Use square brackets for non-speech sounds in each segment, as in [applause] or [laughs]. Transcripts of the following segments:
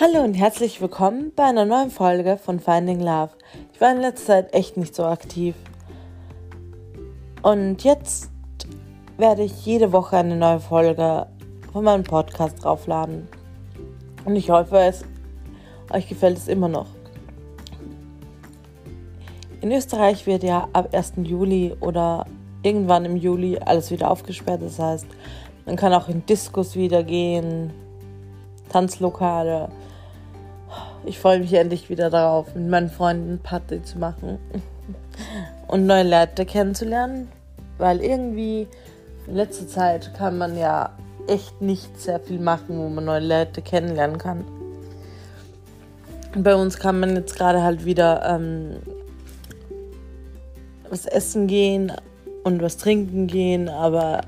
Hallo und herzlich willkommen bei einer neuen Folge von Finding Love. Ich war in letzter Zeit echt nicht so aktiv. Und jetzt werde ich jede Woche eine neue Folge von meinem Podcast draufladen. Und ich hoffe, es euch gefällt es immer noch. In Österreich wird ja ab 1. Juli oder irgendwann im Juli alles wieder aufgesperrt. Das heißt, man kann auch in Diskos wieder gehen, Tanzlokale. Ich freue mich endlich wieder darauf, mit meinen Freunden Party zu machen [laughs] und neue Leute kennenzulernen, weil irgendwie in letzter Zeit kann man ja echt nicht sehr viel machen, wo man neue Leute kennenlernen kann. Bei uns kann man jetzt gerade halt wieder ähm, was essen gehen und was trinken gehen, aber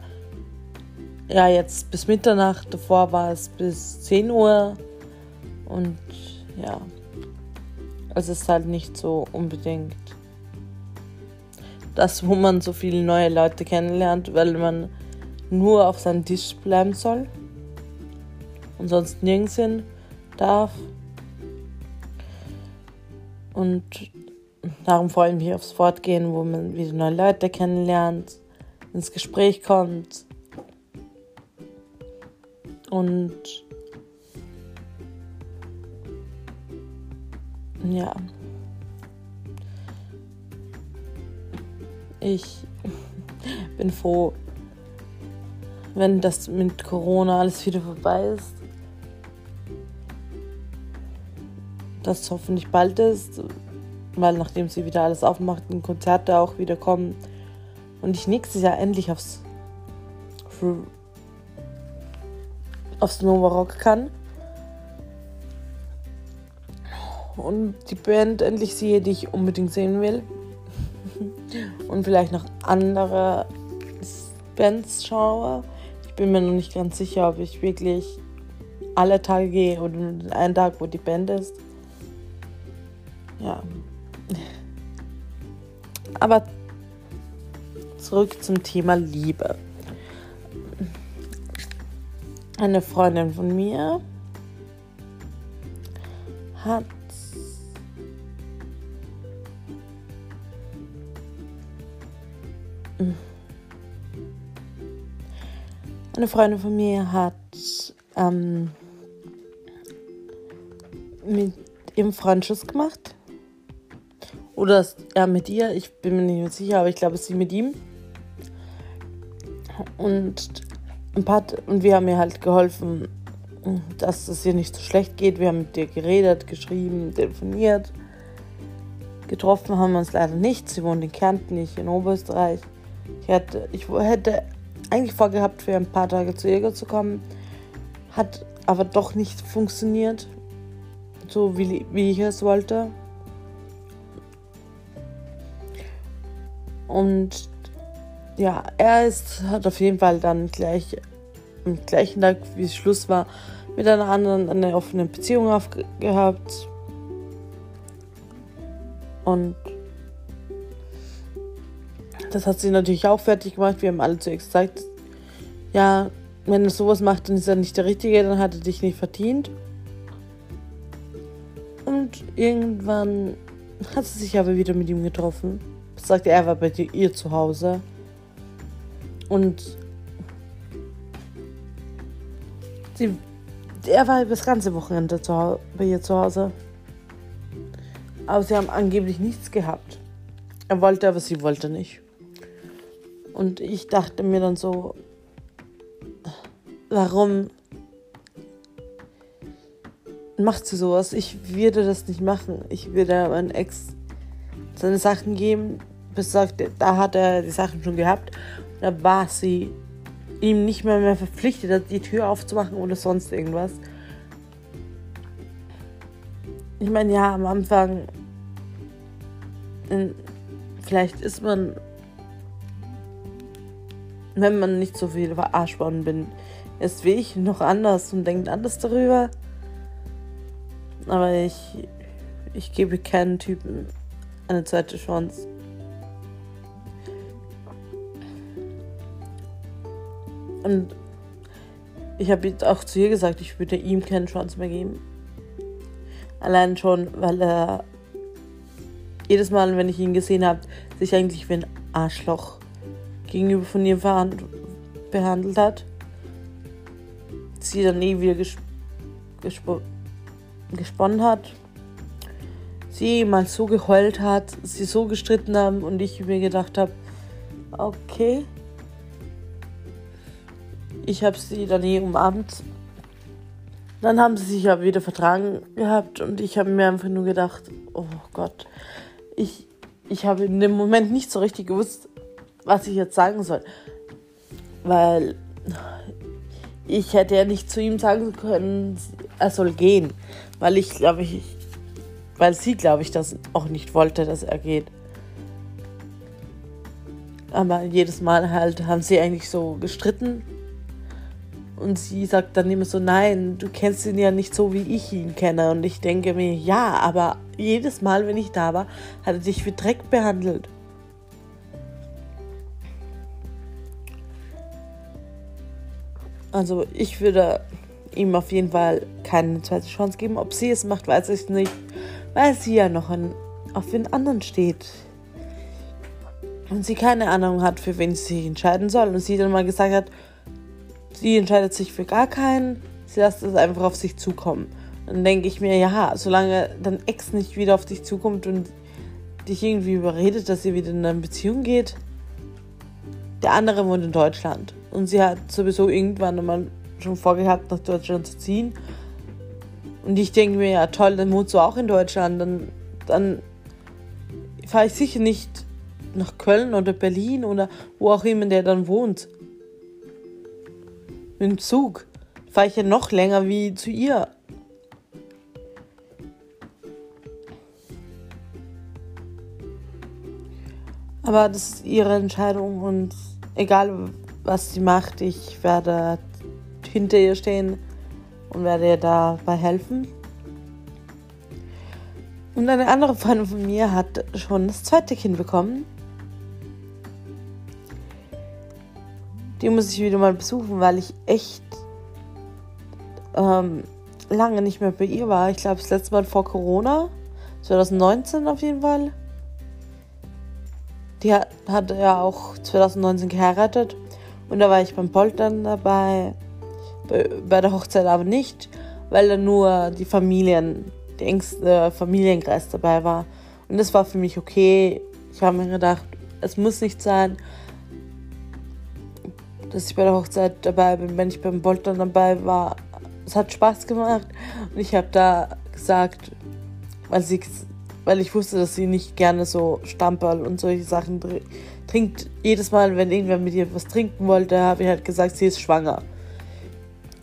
ja, jetzt bis Mitternacht, davor war es bis 10 Uhr und ja, es ist halt nicht so unbedingt das, wo man so viele neue Leute kennenlernt, weil man nur auf seinem Tisch bleiben soll und sonst nirgends hin darf. Und darum freue ich mich aufs Fortgehen, wo man wieder neue Leute kennenlernt, ins Gespräch kommt und ja. Ich [laughs] bin froh, wenn das mit Corona alles wieder vorbei ist. Das hoffentlich bald ist, weil nachdem sie wieder alles aufmacht, und Konzerte auch wieder kommen und ich nächstes Jahr endlich aufs aufs Nova Rock kann. Und die Band endlich sehe, die ich unbedingt sehen will. [laughs] Und vielleicht noch andere Bands schaue. Ich bin mir noch nicht ganz sicher, ob ich wirklich alle Tage gehe oder einen Tag, wo die Band ist. Ja. Aber zurück zum Thema Liebe eine Freundin von mir hat eine Freundin von mir hat ähm, mit ihrem Freund Schuss gemacht. Oder er mit ihr, ich bin mir nicht mehr sicher, aber ich glaube, sie mit ihm. Und ein paar, und wir haben ihr halt geholfen, dass es ihr nicht so schlecht geht. Wir haben mit ihr geredet, geschrieben, telefoniert. Getroffen haben wir uns leider nicht. Sie wohnt in Kärnten, ich in Oberösterreich. Ich hätte, ich hätte eigentlich vorgehabt, für ein paar Tage zu ihr zu kommen. Hat aber doch nicht funktioniert, so wie, wie ich es wollte. Und ja, er ist, hat auf jeden Fall dann gleich am gleichen Tag, wie es Schluss war, mit einer anderen eine offene Beziehung aufgehabt. Und das hat sie natürlich auch fertig gemacht. Wir haben alle zu ihr gesagt, ja, wenn er sowas macht, dann ist er nicht der Richtige, dann hat er dich nicht verdient. Und irgendwann hat sie sich aber wieder mit ihm getroffen. Sagte, er war bei ihr zu Hause. Und sie, er war das ganze Wochenende zu, bei ihr zu Hause. Aber sie haben angeblich nichts gehabt. Er wollte, aber sie wollte nicht. Und ich dachte mir dann so, warum macht sie sowas? Ich würde das nicht machen. Ich würde meinem Ex seine Sachen geben, bis sagt, da hat er die Sachen schon gehabt da war sie ihm nicht mehr, mehr verpflichtet, die Tür aufzumachen oder sonst irgendwas. Ich meine, ja, am Anfang, vielleicht ist man, wenn man nicht so viel verarscht worden bin, ist wie ich noch anders und denkt anders darüber. Aber ich, ich gebe keinen Typen eine zweite Chance. Und ich habe jetzt auch zu ihr gesagt, ich würde ihm keine Chance mehr geben. Allein schon, weil er jedes Mal, wenn ich ihn gesehen habe, sich eigentlich wie ein Arschloch gegenüber von ihr behandelt hat. Sie dann nie wieder gesp gesp gesponnen hat. Sie mal so geheult hat, sie so gestritten haben und ich mir gedacht habe, okay. Ich habe sie dann nie umarmt. Dann haben sie sich ja wieder vertragen gehabt und ich habe mir einfach nur gedacht, oh Gott, ich, ich habe in dem Moment nicht so richtig gewusst, was ich jetzt sagen soll. Weil ich hätte ja nicht zu ihm sagen können, er soll gehen. Weil ich glaube ich, weil sie glaube ich das auch nicht wollte, dass er geht. Aber jedes Mal halt haben sie eigentlich so gestritten. Und sie sagt dann immer so, nein, du kennst ihn ja nicht so, wie ich ihn kenne. Und ich denke mir, ja, aber jedes Mal, wenn ich da war, hat er dich wie Dreck behandelt. Also ich würde ihm auf jeden Fall keine zweite Chance geben. Ob sie es macht, weiß ich nicht, weil sie ja noch in, auf den anderen steht. Und sie keine Ahnung hat, für wen sie sich entscheiden soll. Und sie dann mal gesagt hat, sie entscheidet sich für gar keinen, sie lässt es einfach auf sich zukommen. Dann denke ich mir, ja, solange dein Ex nicht wieder auf dich zukommt und dich irgendwie überredet, dass ihr wieder in eine Beziehung geht. Der andere wohnt in Deutschland und sie hat sowieso irgendwann einmal schon vorgehabt, nach Deutschland zu ziehen. Und ich denke mir, ja toll, dann wohnst du auch in Deutschland. Dann, dann fahre ich sicher nicht nach Köln oder Berlin oder wo auch immer der dann wohnt. Mit dem Zug fahre ich ja noch länger wie zu ihr. Aber das ist ihre Entscheidung und egal was sie macht, ich werde hinter ihr stehen und werde ihr dabei helfen. Und eine andere Freundin von mir hat schon das zweite Kind bekommen. Die muss ich wieder mal besuchen, weil ich echt ähm, lange nicht mehr bei ihr war. Ich glaube, das letzte Mal vor Corona, 2019 auf jeden Fall. Die hat, hat ja auch 2019 geheiratet und da war ich beim Poltern dabei, bei, der Hochzeit aber nicht, weil da nur die Familien, der engste Familienkreis dabei war. Und das war für mich okay. Ich habe mir gedacht, es muss nicht sein, dass ich bei der Hochzeit dabei bin, wenn ich beim Poltern dabei war. Es hat Spaß gemacht und ich habe da gesagt, weil sie weil ich wusste, dass sie nicht gerne so Stamperl und solche Sachen trinkt. Jedes Mal, wenn irgendwer mit ihr was trinken wollte, habe ich halt gesagt, sie ist schwanger.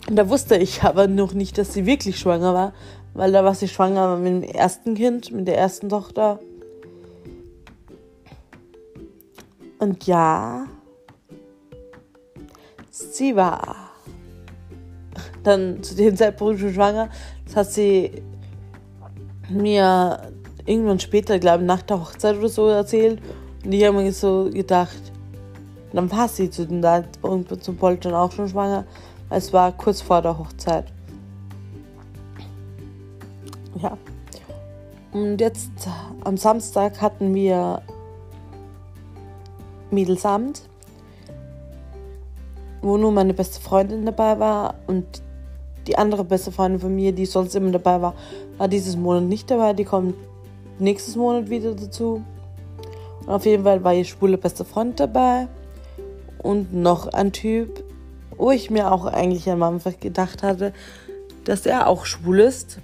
Und da wusste ich aber noch nicht, dass sie wirklich schwanger war, weil da war sie schwanger mit dem ersten Kind, mit der ersten Tochter. Und ja, sie war dann zu dem Zeitpunkt schon schwanger. Das hat sie mir irgendwann später, glaube ich, nach der Hochzeit oder so erzählt. Und ich habe mir so gedacht, dann war sie zu dem Zeitpunkt zum Poltern auch schon schwanger. Es war kurz vor der Hochzeit. Ja. Und jetzt am Samstag hatten wir Mädelsamt, wo nur meine beste Freundin dabei war und die andere beste Freundin von mir, die sonst immer dabei war, war dieses Monat nicht dabei. Die kommt nächstes Monat wieder dazu. Auf jeden Fall war ihr schwule beste Freund dabei. Und noch ein Typ, wo ich mir auch eigentlich am Anfang gedacht hatte, dass er auch schwul ist.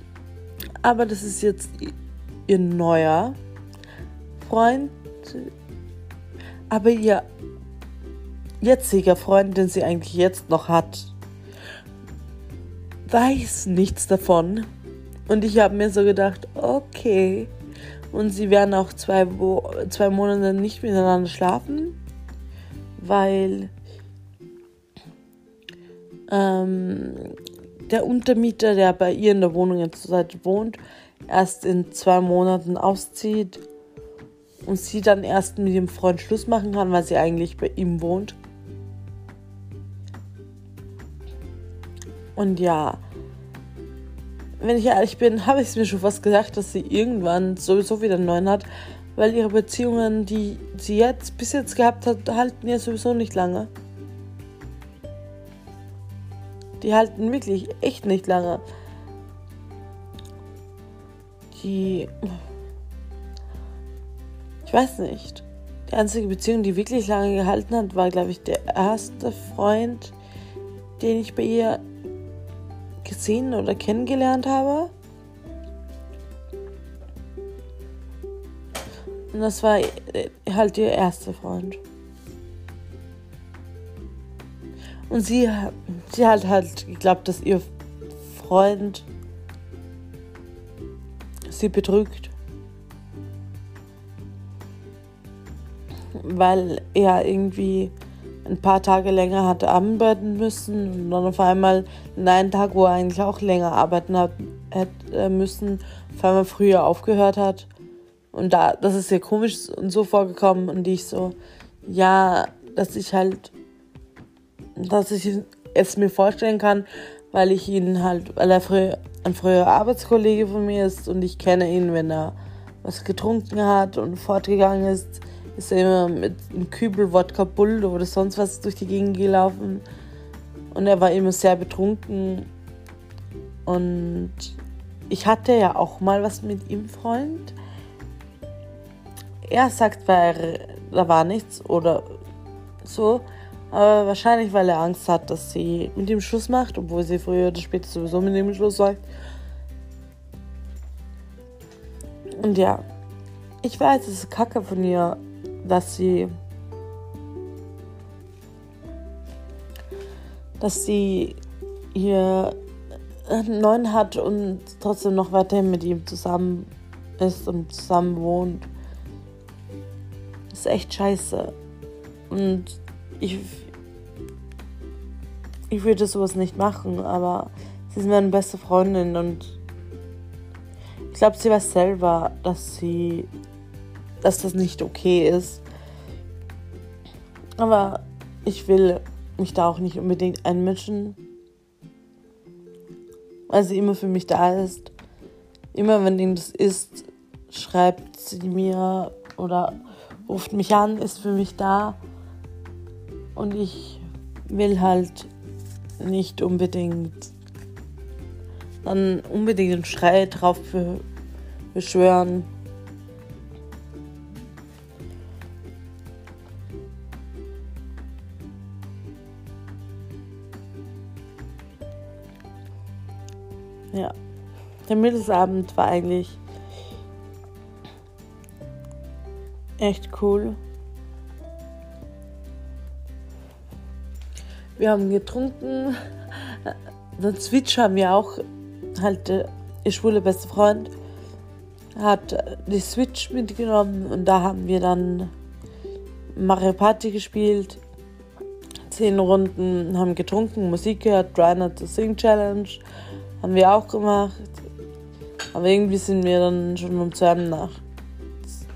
Aber das ist jetzt ihr neuer Freund. Aber ihr jetziger Freund, den sie eigentlich jetzt noch hat, weiß nichts davon. Und ich habe mir so gedacht, okay, und sie werden auch zwei, zwei Monate nicht miteinander schlafen, weil ähm, der Untermieter, der bei ihr in der Wohnung jetzt zur Seite wohnt, erst in zwei Monaten auszieht und sie dann erst mit ihrem Freund Schluss machen kann, weil sie eigentlich bei ihm wohnt. Und ja, wenn ich ehrlich bin, habe ich es mir schon fast gesagt, dass sie irgendwann sowieso wieder einen neuen hat, weil ihre Beziehungen, die sie jetzt bis jetzt gehabt hat, halten ja sowieso nicht lange. Die halten wirklich echt nicht lange. Die. Ich weiß nicht. Die einzige Beziehung, die wirklich lange gehalten hat, war, glaube ich, der erste Freund, den ich bei ihr gesehen oder kennengelernt habe. Und das war äh, halt ihr erster Freund. Und sie, sie hat halt geglaubt, dass ihr Freund sie betrügt. Weil er irgendwie ein paar Tage länger hatte arbeiten müssen und dann auf einmal in einen Tag, wo er eigentlich auch länger arbeiten hat, hätte müssen, auf einmal früher aufgehört hat. Und da, das ist sehr komisch und so vorgekommen und ich so, ja, dass ich halt, dass ich es mir vorstellen kann, weil ich ihn halt, weil er früher, ein früherer Arbeitskollege von mir ist und ich kenne ihn, wenn er was getrunken hat und fortgegangen ist, ist er immer mit einem Kübel Wodka Bull oder sonst was durch die Gegend gelaufen. Und er war immer sehr betrunken. Und ich hatte ja auch mal was mit ihm, Freund. Er sagt, weil da war nichts oder so. Aber wahrscheinlich, weil er Angst hat, dass sie mit ihm Schluss macht, obwohl sie früher oder später sowieso mit ihm Schluss sagt. Und ja, ich weiß, es ist kacke von ihr, dass sie dass sie ihr neuen hat und trotzdem noch weiterhin mit ihm zusammen ist und zusammen wohnt. Das ist echt scheiße. Und ich, ich würde sowas nicht machen, aber sie ist meine beste Freundin und ich glaube, sie weiß selber, dass sie dass das nicht okay ist. Aber ich will mich da auch nicht unbedingt einmischen, weil sie immer für mich da ist. Immer wenn irgendwas ist, schreibt sie mir oder ruft mich an, ist für mich da. Und ich will halt nicht unbedingt dann unbedingt einen Schrei drauf beschwören. Ja. Der Mittelsabend war eigentlich echt cool. Wir haben getrunken. [laughs] Den Switch haben wir auch halt äh, ihr schwule beste Freund hat die Switch mitgenommen und da haben wir dann Mario Party gespielt. Zehn Runden haben getrunken, Musik gehört, Driner to Sing Challenge haben wir auch gemacht. Aber irgendwie sind wir dann schon um 2 nach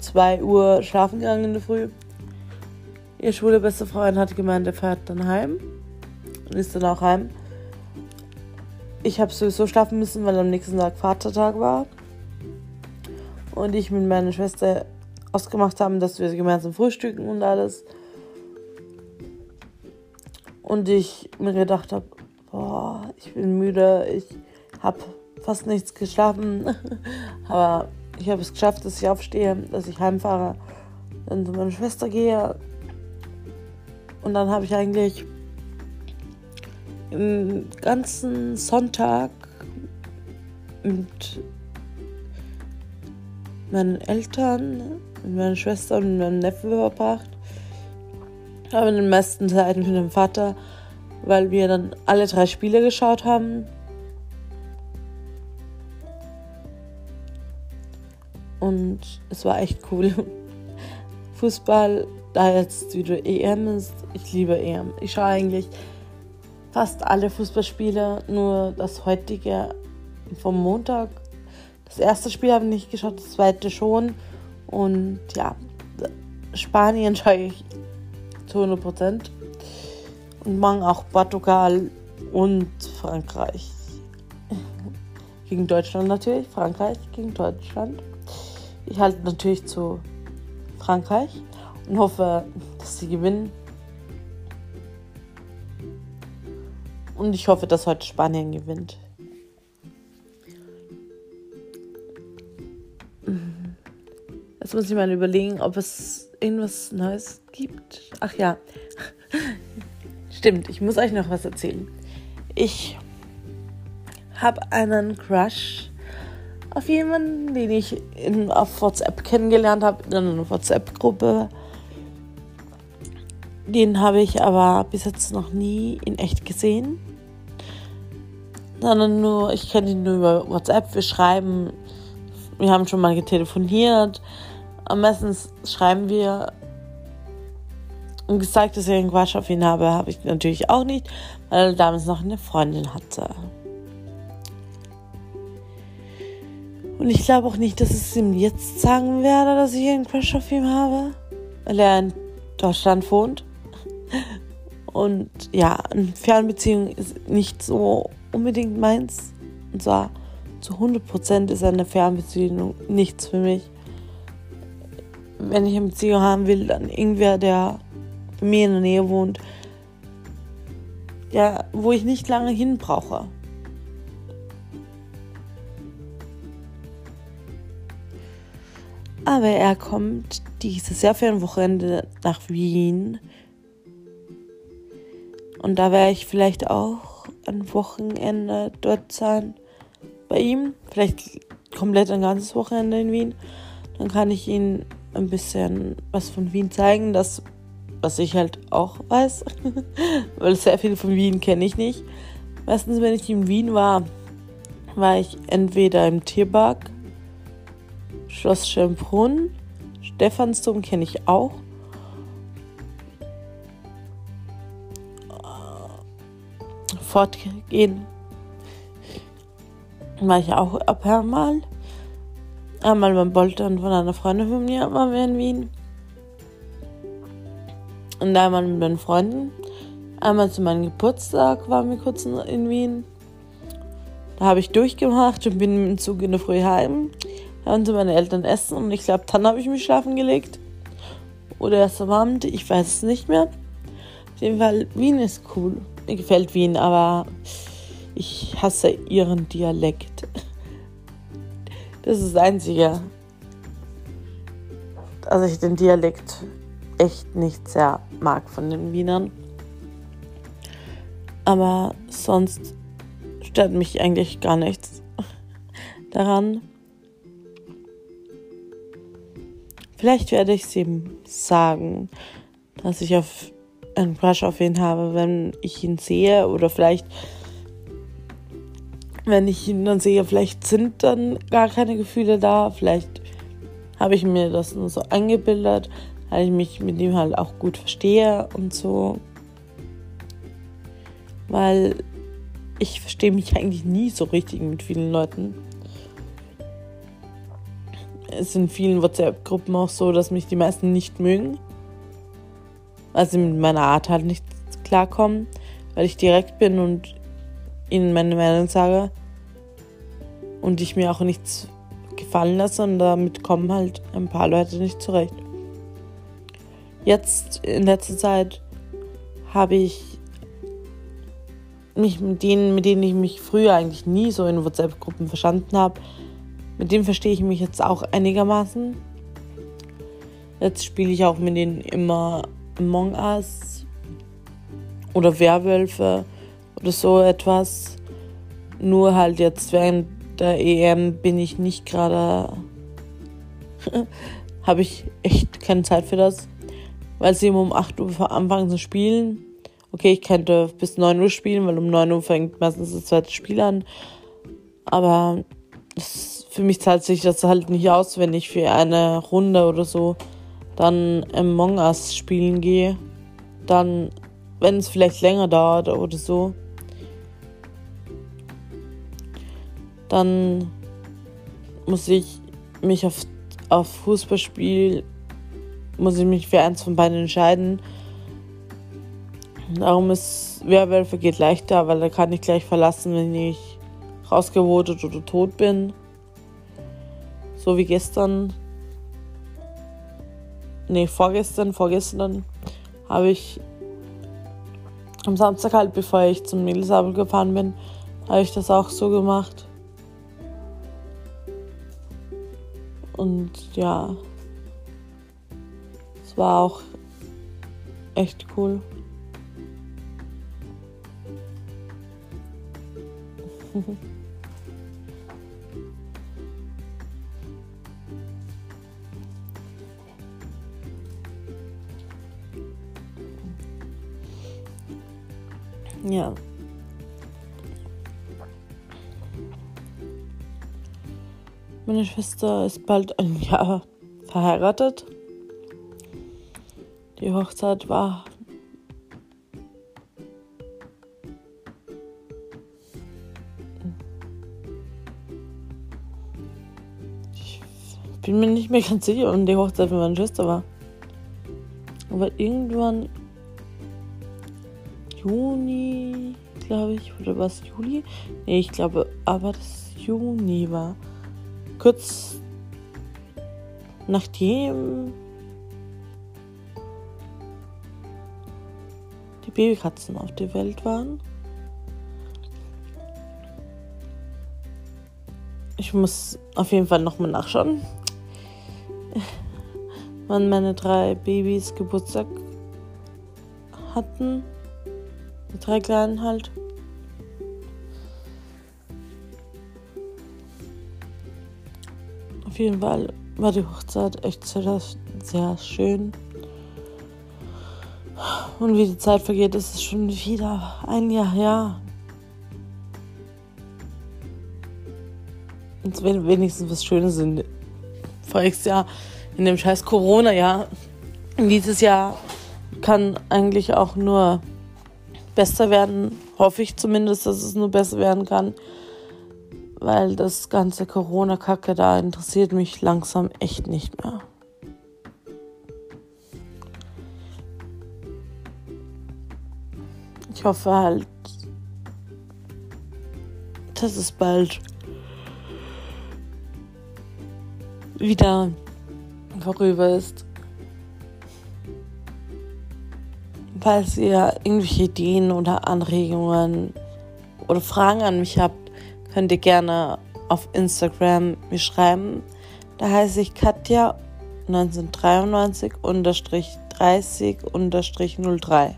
2 Uhr schlafen gegangen in der Früh. Ihr schwule beste Freund hat gemeint, er fährt dann heim. Und ist dann auch heim. Ich habe sowieso schlafen müssen, weil am nächsten Tag Vatertag war. Und ich mit meiner Schwester ausgemacht haben, dass wir gemeinsam frühstücken und alles. Und ich mir gedacht habe, boah, ich bin müde, ich habe fast nichts geschlafen, [laughs] aber ich habe es geschafft, dass ich aufstehe, dass ich heimfahre, dann zu meiner Schwester gehe und dann habe ich eigentlich den ganzen Sonntag mit meinen Eltern, mit meiner Schwester und meinem Neffen verbracht. Aber in den meisten Zeiten mit dem Vater, weil wir dann alle drei Spiele geschaut haben. Und es war echt cool. Fußball, da jetzt wieder EM ist, ich liebe EM. Ich schaue eigentlich fast alle Fußballspiele, nur das heutige vom Montag. Das erste Spiel habe ich nicht geschaut, das zweite schon. Und ja, Spanien schaue ich zu 100 Prozent. Und morgen auch Portugal und Frankreich gegen Deutschland natürlich, Frankreich gegen Deutschland. Ich halte natürlich zu Frankreich und hoffe, dass sie gewinnen. Und ich hoffe, dass heute Spanien gewinnt. Jetzt muss ich mal überlegen, ob es irgendwas Neues gibt. Ach ja. Stimmt, ich muss euch noch was erzählen. Ich habe einen Crush auf jemanden, den ich in, auf WhatsApp kennengelernt habe, in einer WhatsApp-Gruppe. Den habe ich aber bis jetzt noch nie in echt gesehen. Sondern nur, ich kenne ihn nur über WhatsApp. Wir schreiben, wir haben schon mal getelefoniert. Am besten schreiben wir. Und gesagt, dass ich einen Quatsch auf ihn habe, habe ich natürlich auch nicht, weil er damals noch eine Freundin hatte. Und ich glaube auch nicht, dass es ihm jetzt sagen werde, dass ich einen Crush auf ihn habe, weil er in Deutschland wohnt. Und ja, eine Fernbeziehung ist nicht so unbedingt meins. Und zwar zu 100% ist eine Fernbeziehung nichts für mich. Wenn ich eine Beziehung haben will, dann irgendwer, der bei mir in der Nähe wohnt, ja, wo ich nicht lange hin brauche. Aber er kommt dieses Jahr für ein Wochenende nach Wien. Und da werde ich vielleicht auch ein Wochenende dort sein bei ihm. Vielleicht komplett ein ganzes Wochenende in Wien. Dann kann ich ihm ein bisschen was von Wien zeigen, das, was ich halt auch weiß. [laughs] Weil sehr viel von Wien kenne ich nicht. Meistens, wenn ich in Wien war, war ich entweder im Tierpark Schloss Schönbrunn. Stephansdom kenne ich auch. Fortgehen war ich auch ab einmal. Einmal beim Boltern von einer Freundin von mir waren wir in Wien. Und einmal mit meinen Freunden. Einmal zu meinem Geburtstag waren wir kurz in Wien. Da habe ich durchgemacht und bin dem Zug in der Früh heim haben sie meine Eltern essen und ich glaube, dann habe ich mich schlafen gelegt. Oder erst am Abend, ich weiß es nicht mehr. Auf jeden Fall, Wien ist cool. Mir gefällt Wien, aber ich hasse ihren Dialekt. Das ist das Einzige. dass ich den Dialekt echt nicht sehr mag von den Wienern. Aber sonst stört mich eigentlich gar nichts daran. Vielleicht werde ich es ihm sagen, dass ich auf einen Crush auf ihn habe, wenn ich ihn sehe. Oder vielleicht, wenn ich ihn dann sehe, vielleicht sind dann gar keine Gefühle da. Vielleicht habe ich mir das nur so eingebildet, weil ich mich mit ihm halt auch gut verstehe und so. Weil ich verstehe mich eigentlich nie so richtig mit vielen Leuten ist in vielen WhatsApp-Gruppen auch so, dass mich die meisten nicht mögen. Weil sie mit meiner Art halt nicht klarkommen, weil ich direkt bin und ihnen meine Meinung sage. Und ich mir auch nichts gefallen lasse und damit kommen halt ein paar Leute nicht zurecht. Jetzt in letzter Zeit habe ich mich mit denen, mit denen ich mich früher eigentlich nie so in WhatsApp-Gruppen verstanden habe, mit dem verstehe ich mich jetzt auch einigermaßen. Jetzt spiele ich auch mit denen immer Among Us oder Werwölfe oder so etwas. Nur halt jetzt während der EM bin ich nicht gerade. [laughs] habe ich echt keine Zeit für das. Weil sie immer um 8 Uhr anfangen zu spielen. Okay, ich könnte bis 9 Uhr spielen, weil um 9 Uhr fängt meistens das zweite Spiel an. Aber das für mich zahlt sich das halt nicht aus, wenn ich für eine Runde oder so dann Among Us spielen gehe. Dann, wenn es vielleicht länger dauert oder so, dann muss ich mich auf, auf Fußballspiel, muss ich mich für eins von beiden entscheiden. Darum ist Werwölfe geht leichter, weil da kann ich gleich verlassen, wenn ich rausgevotet oder tot bin. So wie gestern. Nee, vorgestern, vorgestern habe ich am Samstag halt, bevor ich zum Mädelsabel gefahren bin, habe ich das auch so gemacht. Und ja, es war auch echt cool. [laughs] ja. Meine Schwester ist bald ein [laughs] Jahr verheiratet. Die Hochzeit war Ich bin mir nicht mehr ganz sicher, wann die Hochzeit von meiner Schwester war. Aber irgendwann Juni, glaube ich, oder was Juli? Nee, ich glaube, aber das Juni war kurz nachdem die Babykatzen auf der Welt waren. Ich muss auf jeden Fall nochmal nachschauen, wann meine drei Babys Geburtstag hatten. Die drei kleinen halt. Auf jeden Fall war die Hochzeit echt sehr, sehr schön. Und wie die Zeit vergeht, ist es schon wieder ein Jahr her. Und wenigstens was Schönes in voriges Jahr, in dem scheiß Corona-Jahr. Dieses Jahr kann eigentlich auch nur besser werden. Hoffe ich zumindest, dass es nur besser werden kann weil das ganze Corona-Kacke da interessiert mich langsam echt nicht mehr. Ich hoffe halt, dass es bald wieder vorüber ist. Falls ihr irgendwelche Ideen oder Anregungen oder Fragen an mich habt, könnt ihr gerne auf Instagram mir schreiben. Da heiße ich Katja 1993 30 03.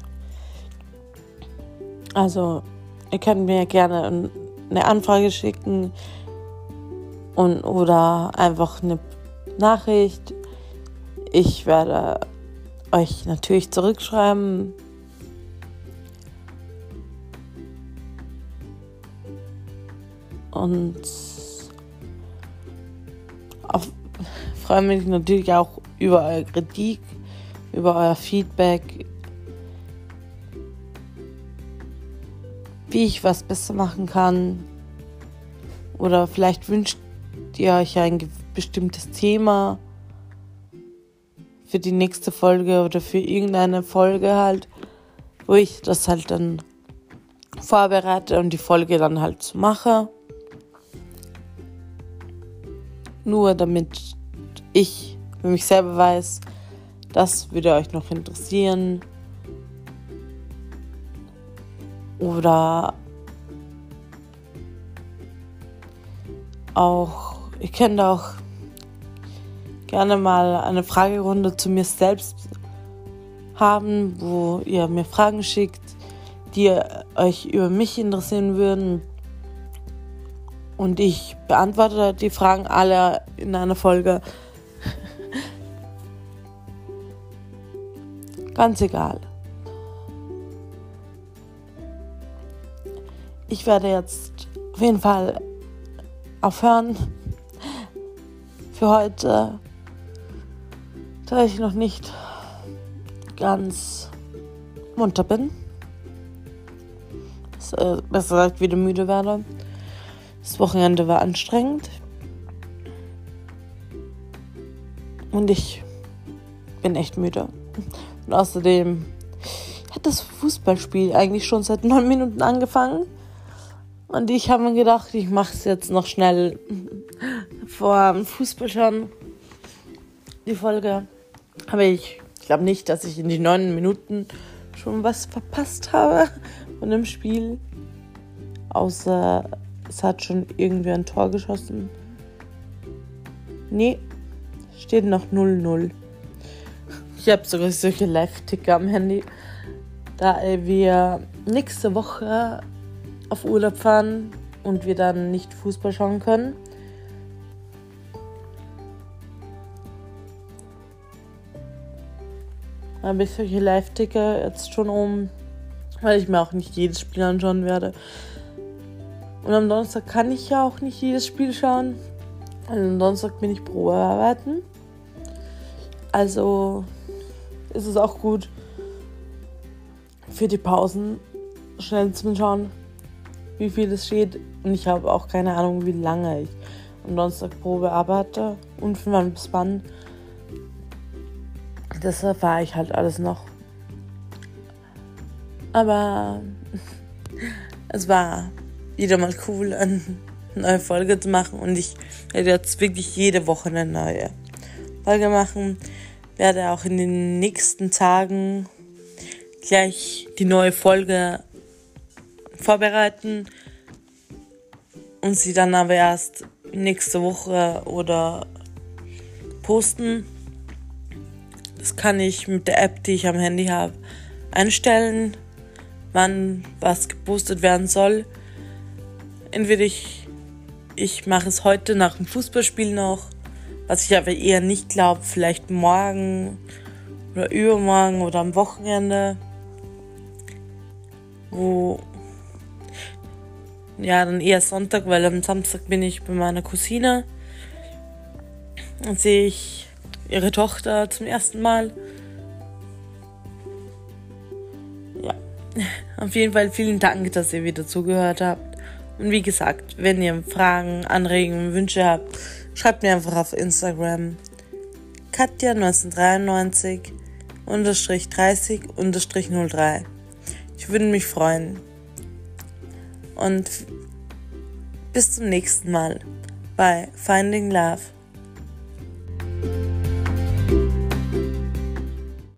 Also, ihr könnt mir gerne eine Anfrage schicken und, oder einfach eine Nachricht. Ich werde euch natürlich zurückschreiben. Und auf, freue mich natürlich auch über eure Kritik, über euer Feedback, wie ich was besser machen kann. Oder vielleicht wünscht ihr euch ein bestimmtes Thema für die nächste Folge oder für irgendeine Folge halt, wo ich das halt dann vorbereite und die Folge dann halt mache. Nur damit ich für mich selber weiß, das würde euch noch interessieren. Oder auch, ihr könnt auch gerne mal eine Fragerunde zu mir selbst haben, wo ihr mir Fragen schickt, die euch über mich interessieren würden. Und ich beantworte die Fragen alle in einer Folge. [laughs] Ganz egal. Ich werde jetzt auf jeden Fall aufhören für heute, da ich noch nicht ganz munter bin. Besser gesagt, wieder müde werde. Das Wochenende war anstrengend. Und ich bin echt müde. Und außerdem hat das Fußballspiel eigentlich schon seit neun Minuten angefangen. Und ich habe mir gedacht, ich mache es jetzt noch schnell [laughs] vor dem Fußball schon. Die Folge. Aber ich glaube nicht, dass ich in die neun Minuten schon was verpasst habe von dem Spiel. Außer es hat schon irgendwie ein Tor geschossen. Nee, steht noch 0-0. Ich habe sogar solche Live-Ticker am Handy. Da wir nächste Woche auf Urlaub fahren und wir dann nicht Fußball schauen können. Habe ich solche Live-Ticker jetzt schon um, weil ich mir auch nicht jedes Spiel anschauen werde. Und am Donnerstag kann ich ja auch nicht jedes Spiel schauen. Also am Donnerstag bin ich Probearbeiten. Also ist es auch gut für die Pausen schnell zu schauen, wie viel es steht. Und ich habe auch keine Ahnung, wie lange ich am Donnerstag Probe arbeite und von wann bis wann. Das erfahre ich halt alles noch. Aber [laughs] es war wieder mal cool, eine neue Folge zu machen. Und ich werde jetzt wirklich jede Woche eine neue Folge machen. Werde auch in den nächsten Tagen gleich die neue Folge vorbereiten und sie dann aber erst nächste Woche oder posten. Das kann ich mit der App, die ich am Handy habe, einstellen, wann was gepostet werden soll. Entweder ich, ich mache es heute nach dem Fußballspiel noch, was ich aber eher nicht glaube, vielleicht morgen oder übermorgen oder am Wochenende, wo ja, dann eher Sonntag, weil am Samstag bin ich bei meiner Cousine. Dann sehe ich ihre Tochter zum ersten Mal. Ja, auf jeden Fall vielen Dank, dass ihr wieder zugehört habt. Und wie gesagt, wenn ihr Fragen, Anregungen, Wünsche habt, schreibt mir einfach auf Instagram. Katja 1993 unterstrich 30 unterstrich 03. Ich würde mich freuen. Und bis zum nächsten Mal bei Finding Love.